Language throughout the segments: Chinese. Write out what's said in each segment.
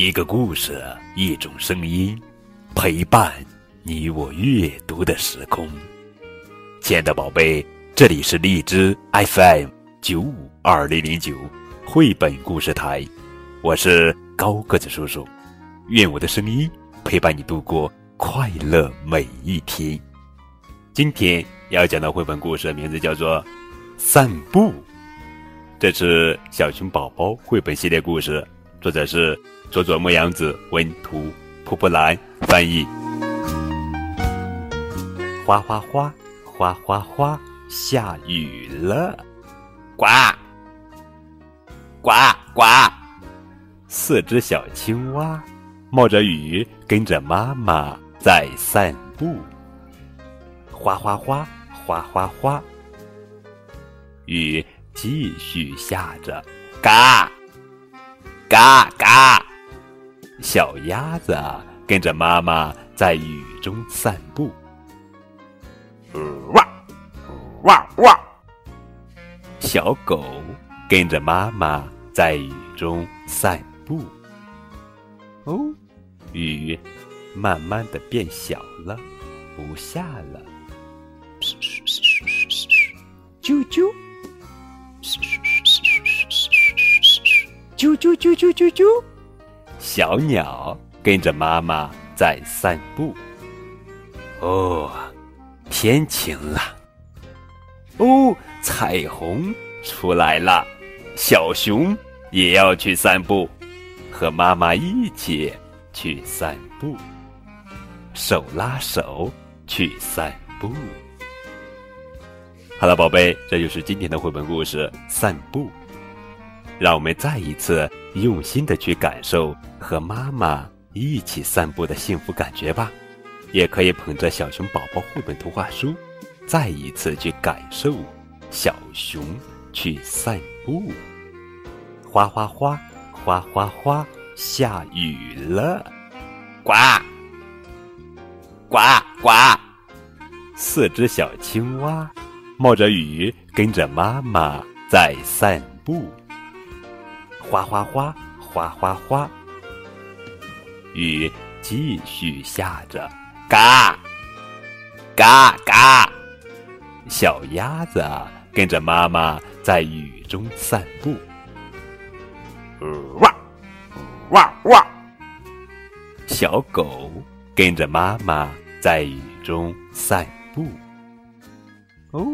一个故事，一种声音，陪伴你我阅读的时空。亲爱的宝贝，这里是荔枝 FM 九五二零零九绘本故事台，我是高个子叔叔。愿我的声音陪伴你度过快乐每一天。今天要讲的绘本故事名字叫做《散步》，这是小熊宝宝绘本系列故事，作者是。佐佐木阳子文图，蒲蒲兰翻译。哗哗哗，哗哗哗，下雨了！呱，呱呱。四只小青蛙冒着雨，跟着妈妈在散步。哗哗哗，哗哗哗，雨继续下着。嘎，嘎嘎。小鸭子跟着妈妈在雨中散步。哇，哇哇！小狗跟着妈妈在雨中散步。哦，雨慢慢的变小了，不下了。啾啾啾啾啾。小鸟跟着妈妈在散步。哦，天晴了。哦，彩虹出来了。小熊也要去散步，和妈妈一起去散步，手拉手去散步。好了，宝贝，这就是今天的绘本故事《散步》。让我们再一次用心的去感受和妈妈一起散步的幸福感觉吧，也可以捧着小熊宝宝绘本图画书，再一次去感受小熊去散步。哗哗哗，哗哗哗，下雨了！呱，呱呱，四只小青蛙冒着雨跟着妈妈在散步。哗哗哗，哗哗哗，雨继续下着，嘎，嘎嘎，小鸭子跟着妈妈在雨中散步。哇，哇哇，小狗跟着妈妈在雨中散步。哦，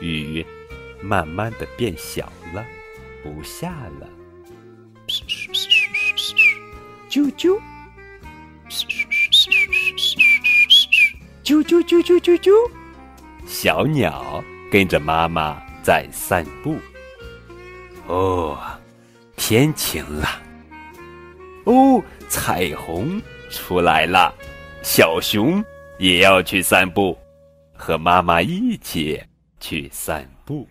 雨慢慢的变小了，不下了。啾啾，啾啾啾啾啾啾，小鸟跟着妈妈在散步。哦，天晴了。哦，彩虹出来了。小熊也要去散步，和妈妈一起去散步，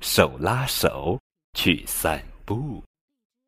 手拉手去散步。